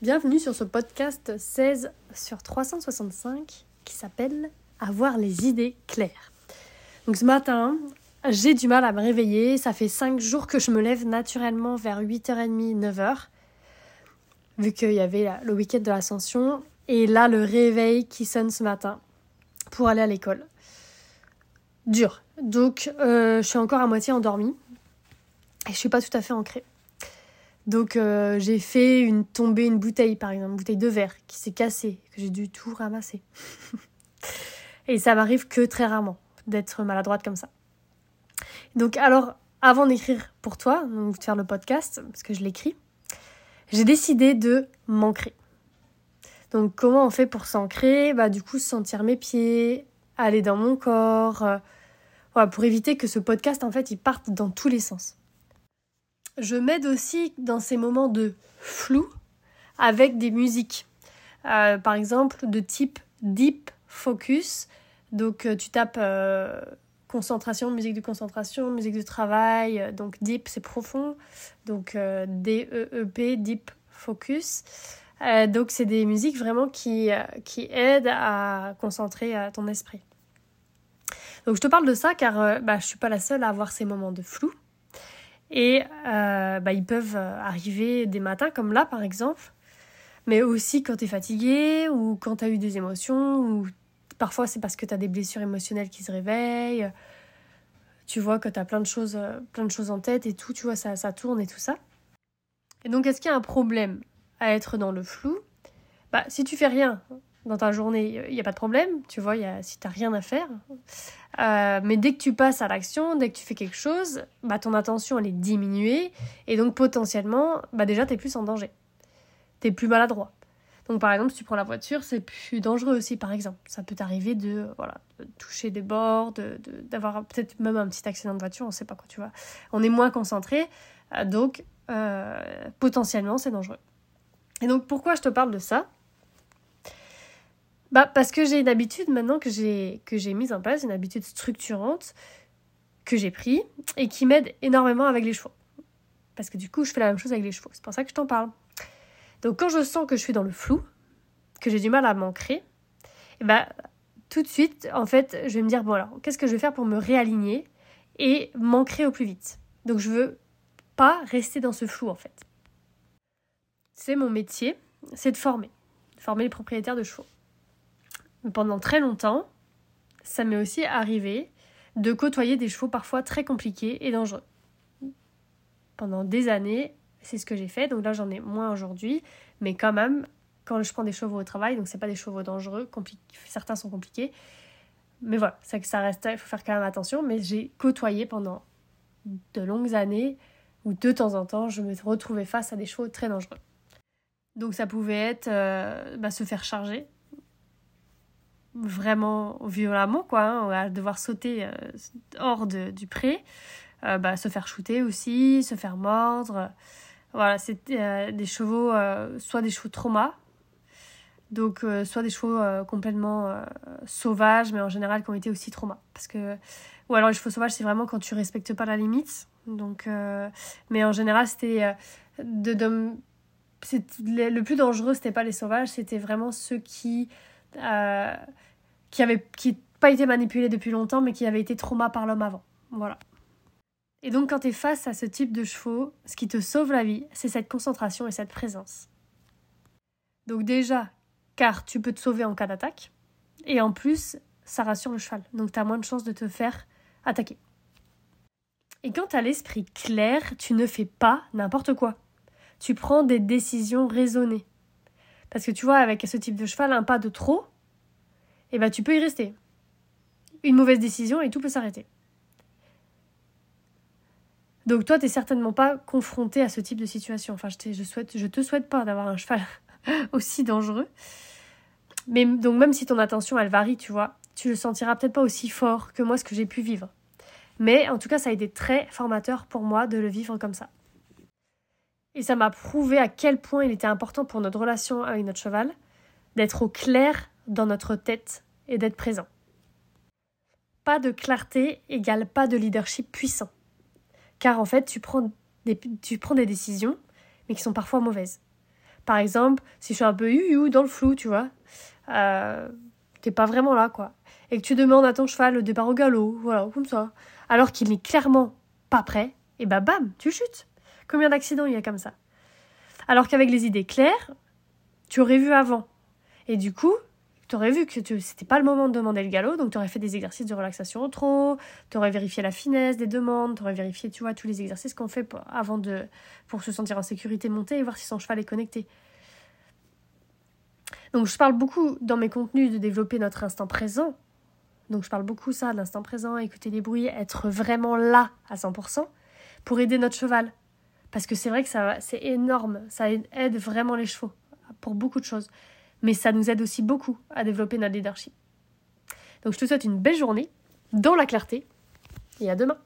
Bienvenue sur ce podcast 16 sur 365 qui s'appelle Avoir les idées claires. Donc ce matin, j'ai du mal à me réveiller. Ça fait 5 jours que je me lève naturellement vers 8h30, 9h. Vu qu'il y avait le week-end de l'ascension. Et là, le réveil qui sonne ce matin pour aller à l'école. Dur. Donc, euh, je suis encore à moitié endormie. Et je suis pas tout à fait ancrée. Donc euh, j'ai fait une tombée une bouteille par exemple, une bouteille de verre qui s'est cassée, que j'ai dû tout ramasser. et ça m'arrive que très rarement d'être maladroite comme ça. Donc alors avant d'écrire pour toi, donc de faire le podcast parce que je l'écris, j'ai décidé de m'ancrer. Donc comment on fait pour s'ancrer? Bah du coup sentir mes pieds, aller dans mon corps, euh, pour éviter que ce podcast en fait il parte dans tous les sens je m'aide aussi dans ces moments de flou avec des musiques. Euh, par exemple, de type deep focus. Donc, euh, tu tapes euh, concentration, musique de concentration, musique de travail. Donc, deep, c'est profond. Donc, D-E-E-P, deep focus. donc, c'est des musiques vraiment qui, qui aident à concentrer ton esprit. Donc, je te parle de ça car bah, je ne suis pas la seule à avoir ces moments de flou. Et euh, bah, ils peuvent euh, arriver des matins comme là par exemple, mais aussi quand tu es fatigué ou quand tu as eu des émotions, ou parfois c'est parce que tu as des blessures émotionnelles qui se réveillent. Tu vois que tu as plein de, choses, euh, plein de choses en tête et tout, tu vois, ça, ça tourne et tout ça. Et donc est-ce qu'il y a un problème à être dans le flou? Bah, Si tu fais rien dans ta journée, il n'y a pas de problème, tu vois, y a, si rien à faire. Euh, mais dès que tu passes à l'action, dès que tu fais quelque chose, bah, ton attention elle est diminuée et donc potentiellement, bah, déjà tu es plus en danger. Tu es plus maladroit. Donc par exemple, si tu prends la voiture, c'est plus dangereux aussi par exemple. Ça peut t'arriver de, voilà, toucher des bords, d'avoir de, peut-être même un petit accident de voiture, on ne sait pas quoi, tu vois. On est moins concentré, euh, donc euh, potentiellement c'est dangereux. Et donc pourquoi je te parle de ça? Bah, parce que j'ai une habitude maintenant que j'ai, que j'ai mise en place, une habitude structurante que j'ai pris et qui m'aide énormément avec les chevaux. Parce que du coup, je fais la même chose avec les chevaux. C'est pour ça que je t'en parle. Donc, quand je sens que je suis dans le flou, que j'ai du mal à m'ancrer, bah, tout de suite, en fait, je vais me dire bon, alors, qu'est-ce que je vais faire pour me réaligner et m'ancrer au plus vite? Donc, je veux pas rester dans ce flou, en fait. C'est mon métier, c'est de former. Former les propriétaires de chevaux pendant très longtemps, ça m'est aussi arrivé de côtoyer des chevaux parfois très compliqués et dangereux. Pendant des années, c'est ce que j'ai fait. Donc là, j'en ai moins aujourd'hui, mais quand même, quand je prends des chevaux au travail, donc c'est pas des chevaux dangereux, certains sont compliqués, mais voilà, que ça reste, il faut faire quand même attention. Mais j'ai côtoyé pendant de longues années où de temps en temps, je me retrouvais face à des chevaux très dangereux. Donc ça pouvait être euh, bah, se faire charger, vraiment violemment, quoi, hein, à devoir sauter euh, hors de, du pré, euh, bah, se faire shooter aussi, se faire mordre. Voilà, c'est euh, des chevaux, soit des chevaux trauma, donc soit des chevaux complètement sauvages, mais en général qui ont été aussi trauma. Parce que, ou alors les chevaux sauvages, c'est vraiment quand tu respectes pas la limite. Donc, mais en général, c'était de, de le plus dangereux, c'était pas les sauvages, c'était vraiment ceux qui qui avait qui pas été manipulé depuis longtemps, mais qui avait été trauma par l'homme avant. Voilà. Et donc, quand tu es face à ce type de chevaux, ce qui te sauve la vie, c'est cette concentration et cette présence. Donc, déjà, car tu peux te sauver en cas d'attaque, et en plus, ça rassure le cheval. Donc, tu as moins de chances de te faire attaquer. Et quand tu as l'esprit clair, tu ne fais pas n'importe quoi. Tu prends des décisions raisonnées. Parce que tu vois, avec ce type de cheval, un pas de trop, eh ben tu peux y rester. Une mauvaise décision et tout peut s'arrêter. Donc toi, tu n'es certainement pas confronté à ce type de situation. Enfin, je, je, souhaite, je te souhaite pas d'avoir un cheval aussi dangereux. Mais donc même si ton attention, elle varie, tu vois, tu le sentiras peut-être pas aussi fort que moi ce que j'ai pu vivre. Mais en tout cas, ça a été très formateur pour moi de le vivre comme ça. Et ça m'a prouvé à quel point il était important pour notre relation avec notre cheval d'être au clair dans notre tête et d'être présent. Pas de clarté égale pas de leadership puissant. Car en fait, tu prends des, tu prends des décisions, mais qui sont parfois mauvaises. Par exemple, si je suis un peu dans le flou, tu vois, euh, t'es pas vraiment là, quoi. Et que tu demandes à ton cheval le départ au galop, voilà, comme ça, alors qu'il n'est clairement pas prêt, et bah bam, tu chutes. Combien d'accidents il y a comme ça? Alors qu'avec les idées claires, tu aurais vu avant. Et du coup, tu aurais vu que c'était pas le moment de demander le galop, donc tu aurais fait des exercices de relaxation au trot, tu aurais vérifié la finesse des demandes, tu aurais vérifié, tu vois, tous les exercices qu'on fait avant de, pour se sentir en sécurité monter et voir si son cheval est connecté. Donc je parle beaucoup dans mes contenus de développer notre instant présent. Donc je parle beaucoup ça, de l'instant présent, écouter les bruits, être vraiment là à 100% pour aider notre cheval. Parce que c'est vrai que ça c'est énorme, ça aide vraiment les chevaux pour beaucoup de choses mais ça nous aide aussi beaucoup à développer notre leadership. Donc je te souhaite une belle journée, dans la clarté, et à demain.